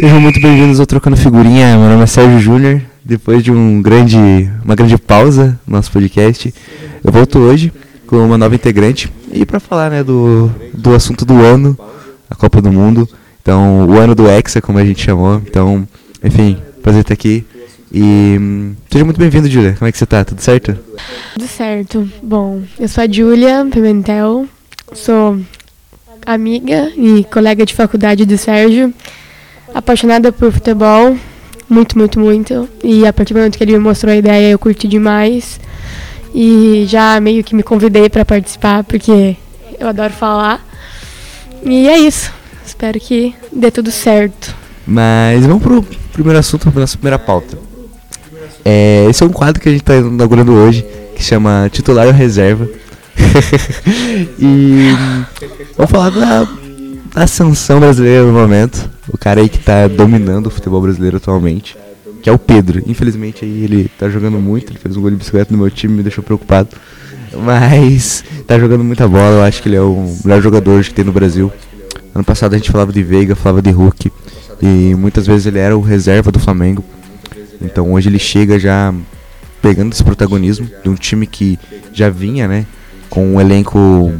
Sejam muito bem-vindos ao Trocando Figurinha. Meu nome é Sérgio Júnior. Depois de um grande, uma grande pausa no nosso podcast, eu volto hoje com uma nova integrante e para falar né, do, do assunto do ano, a Copa do Mundo. Então, o ano do Hexa, como a gente chamou. Então, enfim, prazer estar aqui. E seja muito bem-vindo, Júlia. Como é que você tá? Tudo certo? Tudo certo. Bom, eu sou a Júlia Pimentel, sou amiga e colega de faculdade do Sérgio apaixonada por futebol, muito, muito, muito. E a partir do momento que ele me mostrou a ideia, eu curti demais. E já meio que me convidei para participar, porque eu adoro falar. E é isso. Espero que dê tudo certo. Mas vamos pro primeiro assunto, pra nossa primeira pauta. É, esse é um quadro que a gente está inaugurando hoje, que chama Titular ou Reserva. e vamos falar da ascensão brasileira no momento. O cara aí que tá dominando o futebol brasileiro atualmente. Que é o Pedro. Infelizmente aí ele tá jogando muito. Ele fez um gol de bicicleta no meu time, me deixou preocupado. Mas tá jogando muita bola. Eu acho que ele é o melhor jogador que tem no Brasil. Ano passado a gente falava de Veiga, falava de Hulk. E muitas vezes ele era o reserva do Flamengo. Então hoje ele chega já pegando esse protagonismo de um time que já vinha, né? Com um elenco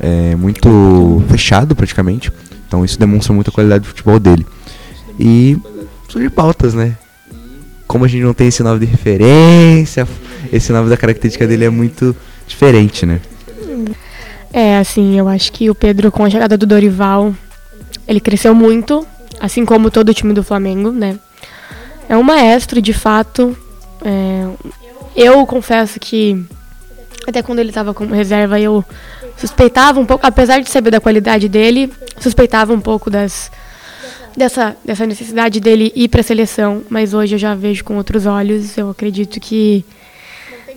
é, muito fechado praticamente. Então isso demonstra muito a qualidade do futebol dele. E surge pautas, né? Como a gente não tem esse nome de referência, esse nome da característica dele é muito diferente, né? É, assim, eu acho que o Pedro, com a chegada do Dorival, ele cresceu muito, assim como todo o time do Flamengo, né? É um maestro, de fato. É, eu confesso que até quando ele estava como reserva, eu suspeitava um pouco, apesar de saber da qualidade dele, suspeitava um pouco das dessa, dessa necessidade dele ir para a seleção, mas hoje eu já vejo com outros olhos. Eu acredito que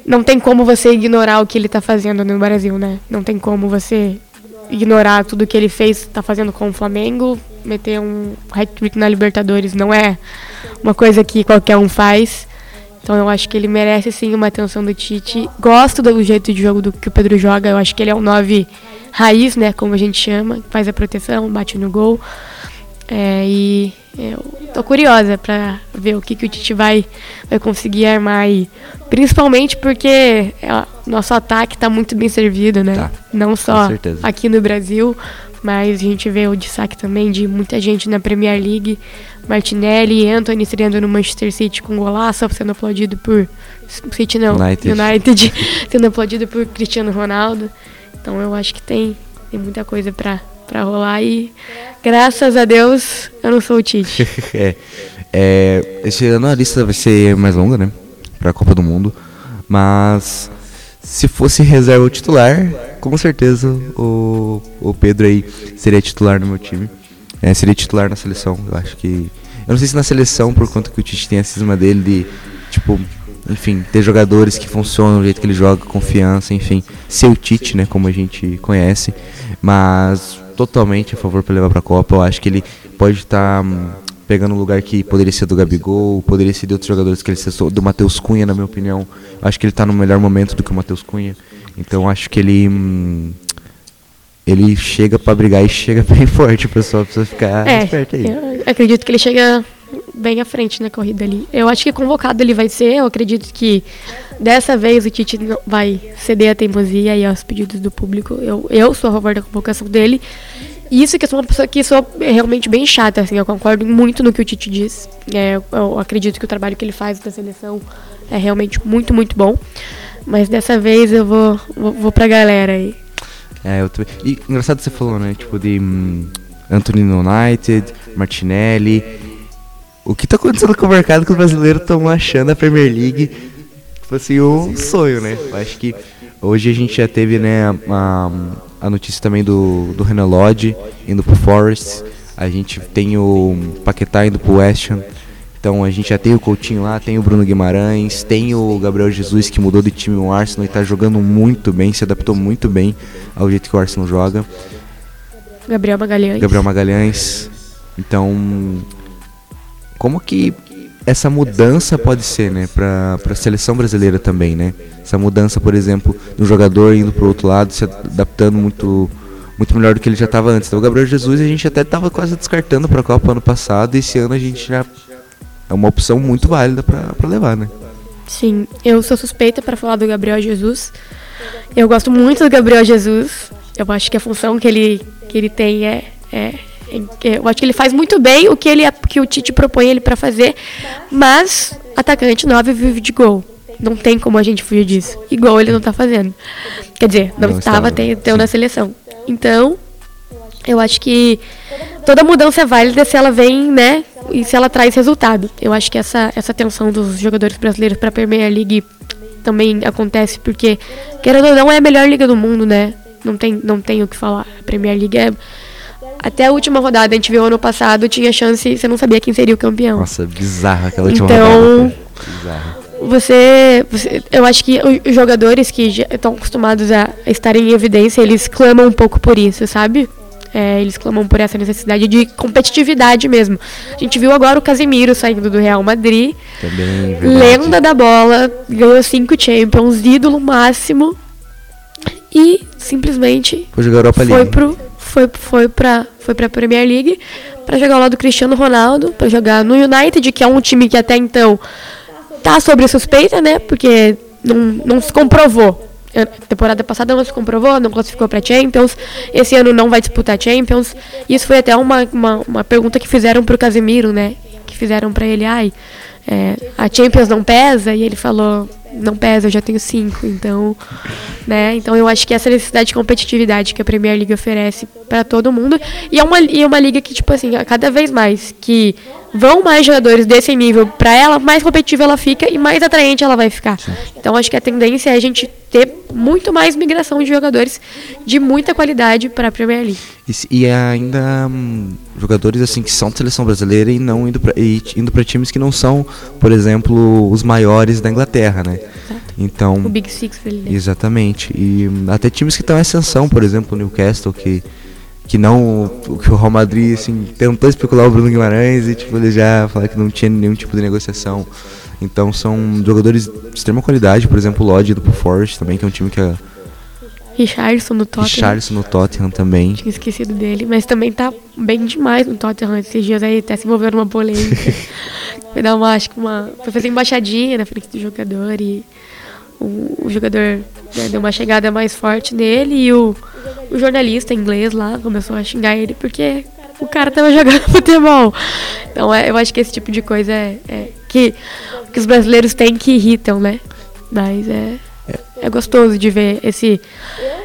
não tem como você ignorar o que ele está fazendo no Brasil, né? Não tem como você ignorar tudo que ele fez, está fazendo com o Flamengo, meter um hat-trick na Libertadores não é uma coisa que qualquer um faz. Então eu acho que ele merece sim uma atenção do Tite. Gosto do jeito de jogo do que o Pedro joga. Eu acho que ele é um 9 raiz, né? Como a gente chama. Faz a proteção, bate no gol. É, e eu tô curiosa para ver o que, que o Tite vai, vai conseguir armar aí. Principalmente porque é, nosso ataque está muito bem servido, né? Tá, Não só aqui no Brasil, mas a gente vê o destaque também de muita gente na Premier League. Martinelli e Anthony estreando no Manchester City com golaço, sendo aplaudido por. City não, United, United sendo aplaudido por Cristiano Ronaldo. Então eu acho que tem, tem muita coisa para para rolar e graças a Deus eu não sou o Tite. é, é, esse ano a lista vai ser mais longa, né? Para a Copa do Mundo, mas se fosse reserva o titular, com certeza o, o Pedro aí seria titular no meu time. É, seria titular na seleção. Eu acho que. Eu não sei se na seleção, por conta que o Tite tem a cisma dele de, tipo, enfim, ter jogadores que funcionam do jeito que ele joga, confiança, enfim, ser o Tite, né, como a gente conhece, mas totalmente a favor para levar para a Copa. Eu acho que ele pode estar tá, hum, pegando um lugar que poderia ser do Gabigol, poderia ser de outros jogadores que ele ser do Matheus Cunha, na minha opinião. Acho que ele está no melhor momento do que o Matheus Cunha. Então acho que ele hum, ele chega para brigar e chega bem forte, o pessoal precisa ficar é, esperto aí. Eu acredito que ele chega bem à frente na corrida ali. Eu acho que convocado ele vai ser, eu acredito que dessa vez o Tite vai ceder a teimosia e aos pedidos do público. Eu, eu sou a favor da convocação dele. Isso que eu sou uma pessoa que sou realmente bem chata, assim, eu concordo muito no que o Tite diz. É, eu acredito que o trabalho que ele faz da seleção é realmente muito, muito bom. Mas dessa vez eu vou, vou, vou pra galera aí. É, eu também. E engraçado que você falou, né? Tipo, de hum, Anthony United, Martinelli. O que tá acontecendo com o mercado que os brasileiros estão achando a Premier League tipo assim, um sonho, né? Eu acho que hoje a gente já teve, né, a, a notícia também do, do Renan Lodge indo pro Forest. A gente tem o Paquetá indo pro West Ham. Então a gente já tem o Coutinho lá, tem o Bruno Guimarães, tem o Gabriel Jesus que mudou de time no Arsenal e está jogando muito bem, se adaptou muito bem ao jeito que o Arsenal joga. Gabriel Magalhães. Gabriel Magalhães. Então, como que essa mudança pode ser, né, para a seleção brasileira também, né? Essa mudança, por exemplo, do jogador indo para o outro lado, se adaptando muito muito melhor do que ele já estava antes. Então o Gabriel Jesus a gente até estava quase descartando para a Copa ano passado, e esse ano a gente já é uma opção muito válida para levar, né? Sim, eu sou suspeita para falar do Gabriel Jesus. Eu gosto muito do Gabriel Jesus. Eu acho que a função que ele, que ele tem é, é eu acho que ele faz muito bem o que ele que o Tite propõe ele para fazer, mas atacante 9 vive de gol. Não tem como a gente fugir disso. Igual ele não tá fazendo. Quer dizer, não, não estava tendo na seleção. Então, eu acho que toda mudança é válida se ela vem, né, e se ela traz resultado. Eu acho que essa, essa tensão dos jogadores brasileiros para a Premier League também acontece porque, querendo ou não, é a melhor liga do mundo, né? Não tem, não tem o que falar. A Premier League é. Até a última rodada, a gente viu ano passado, tinha chance, você não sabia quem seria o campeão. Nossa, bizarra aquela última então, rodada. Bizarra. Você, você, eu acho que os jogadores que estão acostumados a estarem em evidência, eles clamam um pouco por isso, sabe? É, eles clamam por essa necessidade de competitividade mesmo. A gente viu agora o Casemiro saindo do Real Madrid. Também, lenda da bola, ganhou cinco Champions, ídolo máximo. E simplesmente foi jogar Europa League. Foi pro foi foi para foi para Premier League para jogar ao lado do Cristiano Ronaldo, para jogar no United, que é um time que até então tá sobre suspeita, né? Porque não, não se comprovou a temporada passada não se comprovou, não classificou para Champions. Esse ano não vai disputar Champions. Isso foi até uma, uma, uma pergunta que fizeram para o Casemiro, né? Que fizeram para ele, ai, é, a Champions não pesa? E ele falou, não pesa, eu já tenho cinco. Então, né? Então eu acho que essa necessidade de competitividade que a Premier League oferece para todo mundo. E é uma, e é uma liga que, tipo assim, cada vez mais que vão mais jogadores desse nível para ela, mais competitiva ela fica e mais atraente ela vai ficar. Então acho que a tendência é a gente ter muito mais migração de jogadores de muita qualidade para a Premier League. E, e ainda hum, jogadores assim que são de seleção brasileira e não indo para indo para times que não são, por exemplo, os maiores da Inglaterra, né? Exato. Então, o Big Six dele. Né? Exatamente. E hum, até times que estão em ascensão, por exemplo, o Newcastle que que não que o Real Madrid assim tentou especular o Bruno Guimarães e tipo ele já falou que não tinha nenhum tipo de negociação então são jogadores de extrema qualidade por exemplo o Lodge do Forest também que é um time que é Richardson no Tottenham. Richardson no Tottenham também. Tinha esquecido dele mas também tá bem demais no Tottenham esses dias aí até se envolveu numa polêmica. Foi dar uma acho que uma foi fazer embaixadinha na frente do jogador e o, o jogador né, deu uma chegada mais forte nele e o, o jornalista inglês lá começou a xingar ele porque o cara tava jogando futebol. Então é, eu acho que esse tipo de coisa é, é, que, que os brasileiros têm que irritam, né? Mas é, é gostoso de ver esse.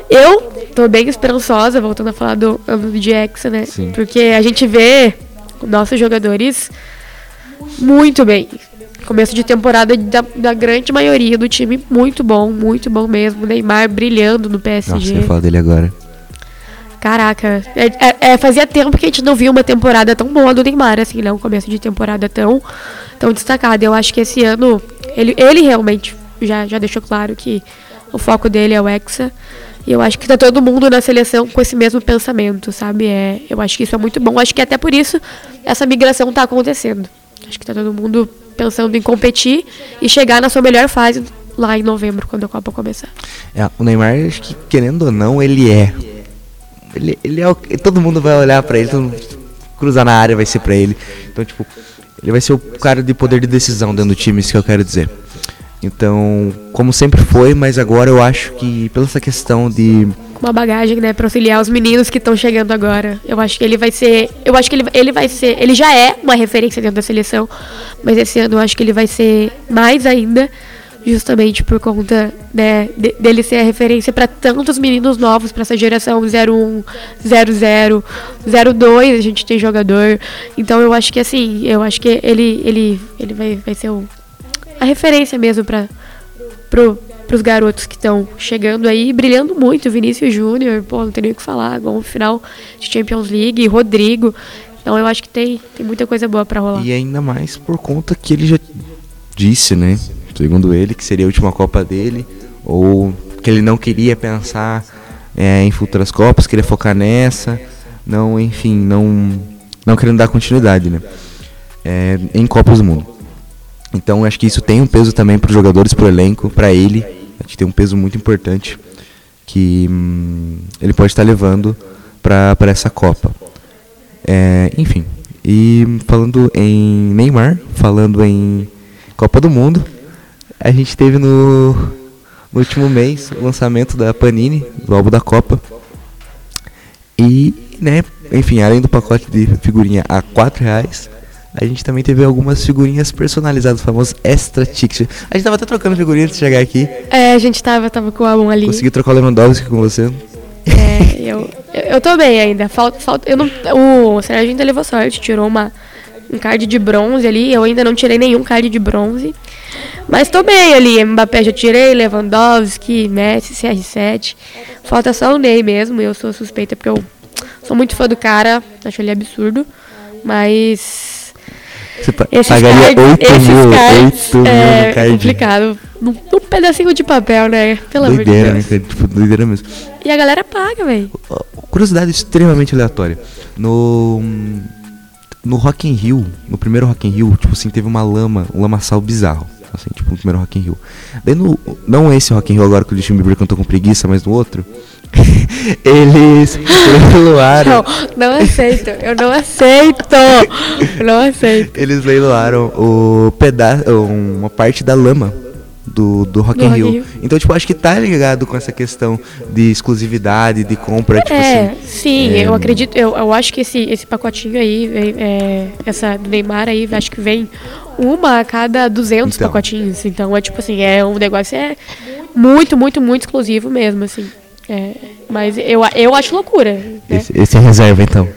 Eu tô bem esperançosa, voltando a falar do ano de Hexa, né? Sim. Porque a gente vê nossos jogadores muito bem começo de temporada da, da, grande maioria do time muito bom, muito bom mesmo. Neymar brilhando no PSG. Nossa, eu falar dele agora. Caraca, é, é, é, fazia tempo que a gente não via uma temporada tão boa do Neymar, assim, né? Um começo de temporada tão, tão destacado. Eu acho que esse ano ele, ele realmente já, já deixou claro que o foco dele é o Hexa. E eu acho que tá todo mundo na seleção com esse mesmo pensamento, sabe? É, eu acho que isso é muito bom. Acho que até por isso essa migração tá acontecendo. Acho que tá todo mundo pensando em competir e chegar na sua melhor fase lá em novembro, quando a Copa começar. É, o Neymar, acho que querendo ou não, ele é. Ele, ele é o, todo mundo vai olhar para ele, todo mundo cruzar na área vai ser para ele. Então, tipo, ele vai ser o cara de poder de decisão dentro do time, isso que eu quero dizer. Então, como sempre foi, mas agora eu acho que pela essa questão de uma bagagem, né, para auxiliar os meninos que estão chegando agora. Eu acho que ele vai ser, eu acho que ele, ele vai ser, ele já é uma referência dentro da seleção, mas esse ano eu acho que ele vai ser mais ainda, justamente por conta, né, de, dele ser a referência para tantos meninos novos para essa geração 01, 00, 02, a gente tem jogador. Então eu acho que assim, eu acho que ele ele ele vai vai ser o, a referência mesmo para pro para os garotos que estão chegando aí, brilhando muito. Vinícius Júnior, pô, não tem nem o que falar. Bom final de Champions League, Rodrigo. Então eu acho que tem, tem muita coisa boa para rolar. E ainda mais por conta que ele já disse, né? Segundo ele, que seria a última Copa dele, ou que ele não queria pensar é, em futuras Copas, queria focar nessa, não, enfim, não, não querendo dar continuidade, né? É, em Copas do Mundo. Então acho que isso tem um peso também para os jogadores, para o elenco, para ele. Acho que tem um peso muito importante que hum, ele pode estar levando para essa Copa. É, enfim, e falando em Neymar, falando em Copa do Mundo, a gente teve no, no último mês o lançamento da Panini, do álbum da Copa. E, né, enfim, além do pacote de figurinha a 4 reais, a gente também teve algumas figurinhas personalizadas, famosos extra tickets. A gente tava até trocando figurinha antes de chegar aqui. É, a gente tava, tava com o álbum ali. Consegui trocar o Lewandowski com você. É, eu, eu tô bem ainda. Falta, falta, eu não, o Sérgio ainda levou sorte, tirou uma, um card de bronze ali. Eu ainda não tirei nenhum card de bronze. Mas tô bem ali. Mbappé já tirei, Lewandowski, Messi, CR7. Falta só o Ney mesmo. Eu sou suspeita porque eu sou muito fã do cara. Acho ele absurdo. Mas. Você pa Esses pagaria cards, 8 esses mil, cards 8 mil é card. complicado. Num, num pedacinho de papel, né? Pelo amor de Doideira, né, Deus. cara? Tipo, doideira mesmo. E a galera paga, velho. Curiosidade extremamente aleatória. No. No Rock in Rio, no primeiro Rock in Rio, tipo assim, teve uma lama, um lamaçal bizarro. Assim, tipo, no primeiro Rock in Rio. Daí no. Não esse Rock in Rio agora que o Justin Bieber cantou com preguiça, mas no outro. eles leiloaram. Não, não aceito. Eu não aceito. Eu não aceito. Eles leiloaram o pedaço. uma parte da lama do, do Rock Do in Rock in Rio. Rio. Então, tipo, acho que tá ligado com essa questão de exclusividade, de compra, tipo É, assim. sim, é, eu acredito, eu, eu acho que esse, esse pacotinho aí, é, é, essa do Neymar aí, acho que vem uma a cada 200 Então. pacotinhos. Então é tipo assim, é um negócio é muito, muito, muito exclusivo mesmo, assim. É, mas eu, eu acho loucura. Né? Esse, esse é reserva, então.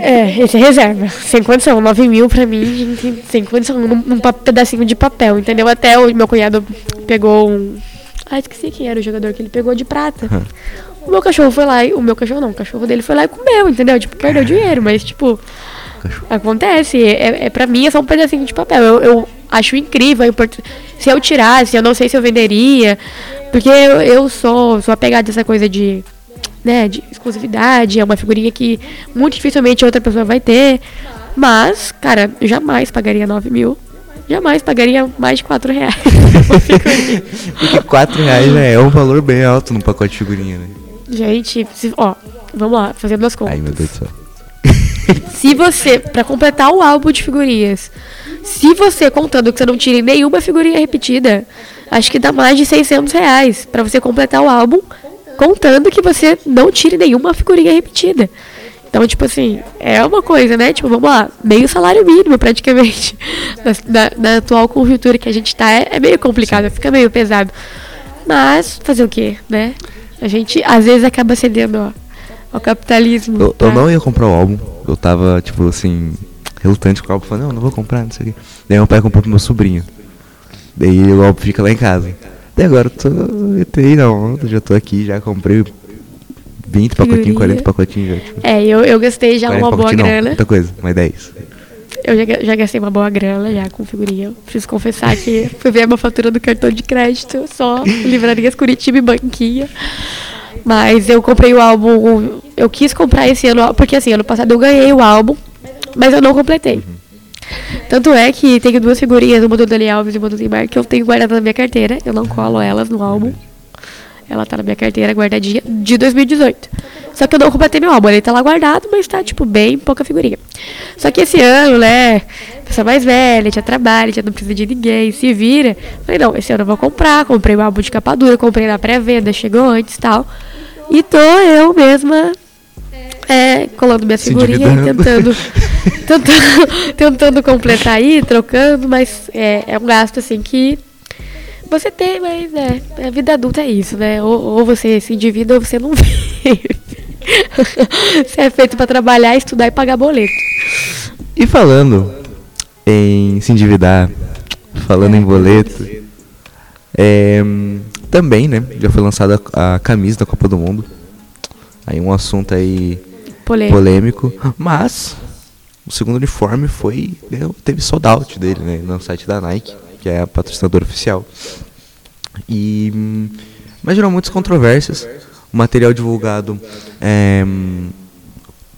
É, esse é reserva. Sem condição. 9 mil pra mim, gente, sem condição. Num, num pedacinho de papel, entendeu? Até o meu cunhado pegou um. Ah, esqueci quem era o jogador que ele pegou de prata. O meu cachorro foi lá e. O meu cachorro não, o cachorro dele foi lá e comeu, entendeu? Tipo, perdeu dinheiro, mas tipo. Acontece. É, é, pra mim é só um pedacinho de papel. Eu, eu acho incrível. Se eu tirasse, eu não sei se eu venderia. Porque eu, eu sou, sou apegada a essa coisa de né, de exclusividade, é uma figurinha que muito dificilmente outra pessoa vai ter. Mas, cara, eu jamais pagaria 9 mil. Jamais pagaria mais de 4 reais. Porque 4 reais né, é um valor bem alto num pacote de figurinha, né? Gente, se- ó, vamos lá, fazendo as contas. Ai, meu Deus do céu. Se você, pra completar o álbum de figurinhas, se você contando que você não tire nenhuma figurinha repetida, acho que dá mais de 600 reais pra você completar o álbum, contando que você não tire nenhuma figurinha repetida. Então, tipo assim, é uma coisa, né? Tipo, vamos lá, meio salário mínimo praticamente. Na, na- atual conjuntura que a gente tá, é, é meio complicado, fica meio pesado. Mas, fazer o quê, né? A gente, às vezes, acaba cedendo ó, ao capitalismo. Eu, eu pra- não ia comprar o álbum. Eu tava, tipo assim, relutante com o álbum. Falei, não, não vou comprar, não sei o quê. Daí meu pai comprou pro meu sobrinho. Daí o álbum fica lá em casa. Daí agora eu tô. Entrei onda, já tô aqui, já comprei 20 pacotinhos, Figurinha. 40 pacotinhos já. Tipo, É, eu, eu gastei já 40 uma boa não, grana. muita coisa, mais 10. Eu já, já gastei uma boa grana já com figurinha. Preciso confessar que fui ver a minha fatura do cartão de crédito, só livrarias Curitiba e banquinha. Mas eu comprei o álbum. Eu quis comprar esse ano, porque assim, ano passado eu ganhei o álbum, mas eu não completei. Tanto é que tenho duas figurinhas, uma do Dani Alves e uma do Neymar, que eu tenho guardada na minha carteira. Eu não colo elas no álbum. Ela tá na minha carteira guardadinha de 2018. Só que eu não completei meu álbum. Ele tá lá guardado, mas tá, tipo, bem pouca figurinha. Só que esse ano, né? Pessoa mais velha, já trabalha, já não precisa de ninguém, se vira. Falei, não, esse ano eu vou comprar. Comprei o álbum de capa dura, comprei na pré-venda, chegou antes e tal. E tô eu mesma é, colando minha figurinha e tentando, tentando, tentando completar aí, trocando, mas é, é um gasto assim que você tem, mas né, a vida adulta é isso, né? Ou, ou você se endivida ou você não vive. você é feito pra trabalhar, estudar e pagar boleto. E falando em se endividar, falando em boleto, é, também, né? Já foi lançada a camisa da Copa do Mundo. Aí um assunto aí Polêmico. polêmico, mas o segundo uniforme foi teve sold out dele, né, no site da Nike, que é a patrocinadora oficial. E hum, mas gerou muitas controvérsias. O material divulgado é, hum,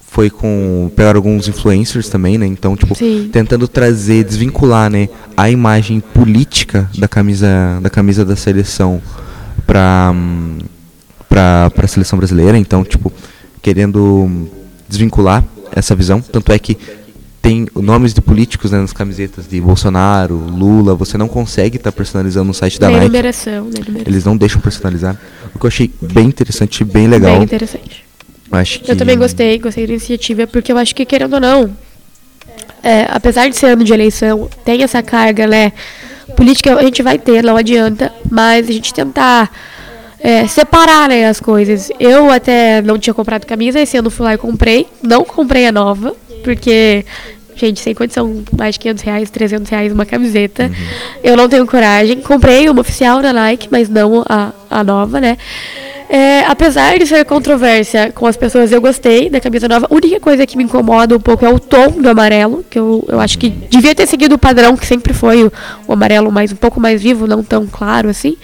foi com pegaram alguns influencers também, né? Então, tipo, Sim. tentando trazer, desvincular, né, a imagem política da camisa da camisa da seleção para para a seleção brasileira. Então, tipo, querendo desvincular essa visão. Tanto é que tem nomes de políticos né, nas camisetas de Bolsonaro, Lula. Você não consegue estar tá personalizando no site da Nike. Numeração. Eles não deixam personalizar. O que eu achei bem interessante, bem legal. Bem interessante. Acho que... Eu também gostei, gostei da iniciativa, porque eu acho que, querendo ou não, é, apesar de ser ano de eleição, tem essa carga, né? Política a gente vai ter, não adianta, mas a gente tentar é, separar né, as coisas. Eu até não tinha comprado camisa, esse ano fui lá e comprei. Não comprei a nova, porque, gente, sem condição, mais de 500 reais, 300 reais uma camiseta. Uhum. Eu não tenho coragem. Comprei uma oficial da Nike, mas não a, a nova, né? É, apesar de ser controvérsia com as pessoas, eu gostei da camisa nova. A única coisa que me incomoda um pouco é o tom do amarelo, que eu, eu acho que devia ter seguido o padrão, que sempre foi o, o amarelo mais um pouco mais vivo, não tão claro assim.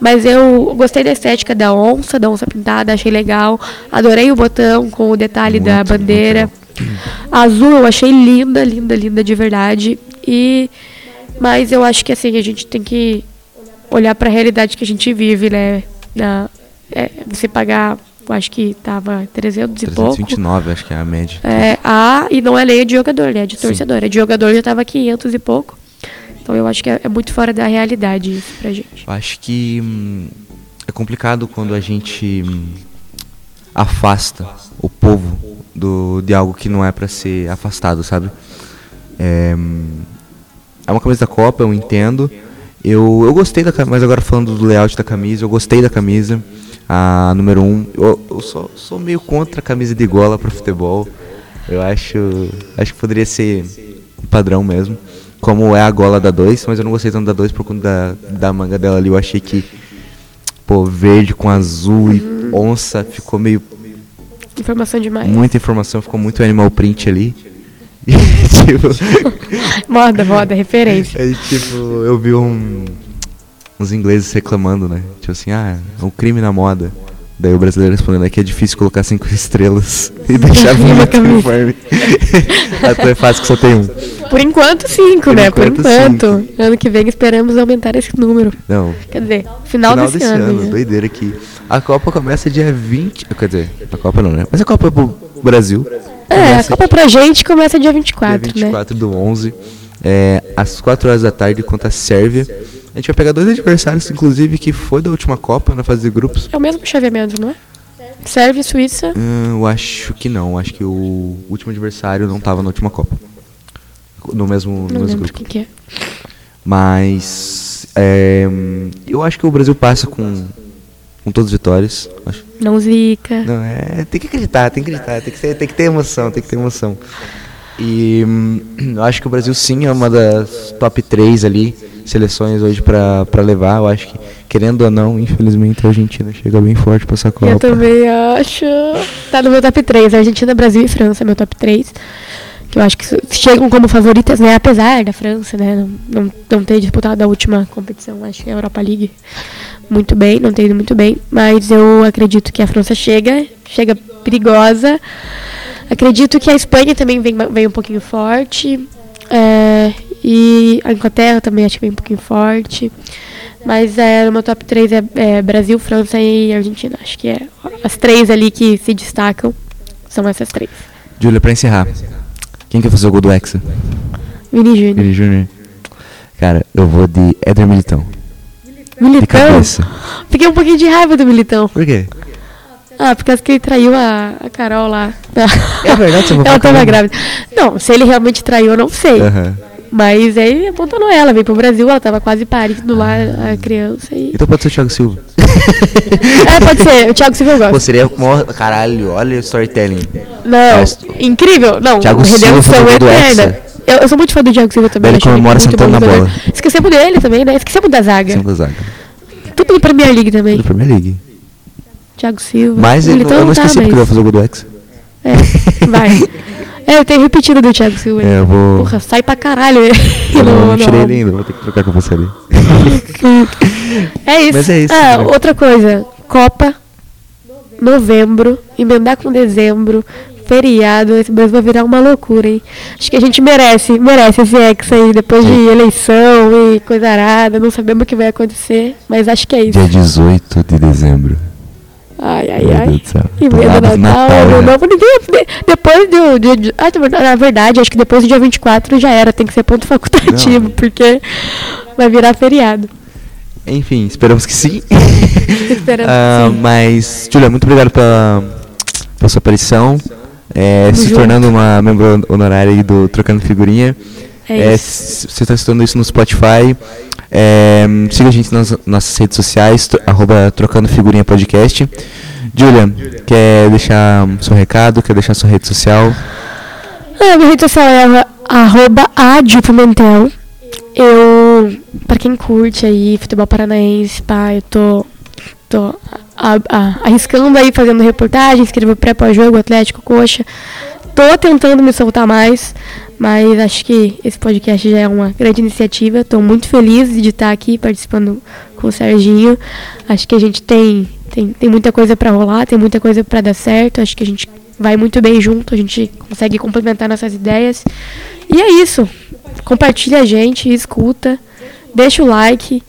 Mas eu gostei da estética da onça, da onça pintada, achei legal. Adorei o botão com o detalhe muito, da bandeira. A azul eu achei linda, linda, linda de verdade. E mas eu acho que assim a gente tem que olhar para a realidade que a gente vive, né? Na, é, você pagar, acho que tava 300 e 329, pouco. acho que é a média. É, a, e não é nem de jogador, né? É de torcedor. Sim. É de jogador já tava 500 e pouco. Então eu acho que é, é, muito fora da realidade isso pra gente. Eu acho que hum, é complicado quando a gente hum, afasta o povo do, de algo que não é para ser afastado, sabe? É, hum, é uma camisa da Copa, eu entendo. Eu, eu gostei da camisa, mas agora falando do layout da camisa, eu gostei da camisa a número 1. Um, eu, eu sou, sou meio contra a camisa de gola para futebol. Eu acho, acho que poderia ser padrão mesmo. Como é a gola da 2, mas eu não gostei tanto da 2 por conta da, da manga dela ali. Eu achei que, pô, verde com azul e onça ficou meio. Informação demais. Muita informação, ficou muito animal print ali. tipo, moda, moda, referência. Aí, tipo, eu vi um uns ingleses reclamando, né? Tipo assim, ah, é um crime na moda. Daí o brasileiro respondendo que é difícil colocar cinco estrelas e deixar o uniforme. Até é fácil que só tem um. Por enquanto, cinco, Por né? Enquanto, Por enquanto. Cinco. Ano que vem esperamos aumentar esse número. Não. Quer dizer, final, final desse, desse ano. ano né? Doideira aqui. A Copa começa dia 20. Quer dizer, a Copa não, né? Mas a Copa é pro Brasil. É, a Copa pra gente começa dia 24, dia 24 né? do 11. É, às 4 horas da tarde contra a Sérvia. A gente vai pegar dois adversários, inclusive, que foi da última Copa na fase de grupos. É o mesmo chaveamento, não é? Sérvia e Suíça? Hum, eu acho que não. Acho que o último adversário não estava na última Copa. No mesmo, no mesmo grupo. que é. Mas é, eu acho que o Brasil passa com, com todas as vitórias. Acho. Não zica. Não, é, tem que acreditar, tem que acreditar, tem que, ser, tem que ter emoção, tem que ter emoção. E hum, eu acho que o Brasil sim é uma das top 3 ali seleções hoje para levar. Eu acho que, querendo ou não, infelizmente a Argentina chega bem forte para essa Copa. Eu também acho. Tá no meu top 3. Argentina, Brasil e França, meu top 3. Que eu acho que chegam como favoritas, né? Apesar da França, né? Não, não, não ter disputado a última competição, acho que é a Europa League. Muito bem, não tem ido muito bem. Mas eu acredito que a França chega, chega perigosa. Acredito que a Espanha também vem, vem um pouquinho forte. É, e a Inglaterra também acho que vem um pouquinho forte. Mas é, no meu top 3 é, é, Brasil, França e Argentina. Acho que é as três ali que se destacam. São essas três. Júlia, pra encerrar. Quem quer fazer o gol do Hexa? Vini Júnior. Vini Júnior. Cara, eu vou de Éder Militão. Militão? Fiquei um pouquinho de raiva do Militão. Por quê? Ah, por causa que ele traiu a, a Carol lá. É verdade, você Ela tava grávida. Não, se ele realmente traiu, eu não sei. Uhum. Mas aí apontou ela, veio pro Brasil, ela tava quase parindo lá a criança. E... Então pode ser o Thiago Silva. é, pode ser, o Thiago Silva eu gosto. Pô, seria maior, caralho, olha o storytelling. Não, Mas, incrível. Não, Thiago Silva eterna. Eu, eu, sou muito fã do Thiago Silva também. Ele comemora sentando na bola. Esquecemos dele também, né? Esquecemos da zaga. Esquecemos da zaga. Tudo do Premier League também. Do Premier League. Thiago Silva. Mas ele, eu não tá, esqueci porque ele vai fazer o gol do Hexa. É, vai. É, eu tenho repetido do Thiago Silva. É, eu vou. Porra, sai pra caralho. Eu não, não tirei ele ainda, vou ter que trocar com você ali. é isso. Mas é isso. Ah, né? outra coisa. Copa, novembro, emendar com dezembro, feriado, esse mês vai virar uma loucura, hein? Acho que a gente merece, merece esse ex aí, depois de eleição e coisa arada, não sabemos o que vai acontecer, mas acho que é isso. Dia 18 de dezembro. Ai, ai, ai. E Do medo Natal, Natal, ano né? novo, ninguém. Depois do. dia de- ah, na verdade, acho que depois do dia 24 já era, tem que ser ponto facultativo, Não. porque vai virar feriado. Enfim, esperamos que sim. Esperamos Ah, que sim. mas, Julia, muito obrigado pela, pela sua aparição. É, se junto. tornando uma membro honorária do Trocando Figurinha. É É, isso. s- você está escutando isso no Spotify. É, siga a gente nas nossas redes sociais, arroba Trocando Figurinha Podcast. Julia, quer deixar seu recado, quer deixar sua rede social? Ah, minha rede social é arro- arroba adpimentel. Eu, pra quem curte aí futebol paranaense, pá, eu tô, tô a- a- arriscando aí, fazendo reportagem, escrevo pré pós-jogo, Atlético, Coxa. Tô tentando me soltar mais, mas acho que esse podcast já é uma grande iniciativa. Tô muito feliz de estar aqui participando com o Serginho. Acho que a gente tem, tem, tem muita coisa pra rolar, tem muita coisa pra dar certo. Acho que a gente vai muito bem junto, a gente consegue complementar nossas ideias. E é isso. Compartilha a gente, escuta, deixa o like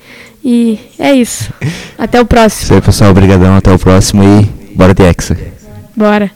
e é isso. Até o próximo. Isso aí, pessoal. Obrigadão. Até o próximo e bora de Hexa. Bora.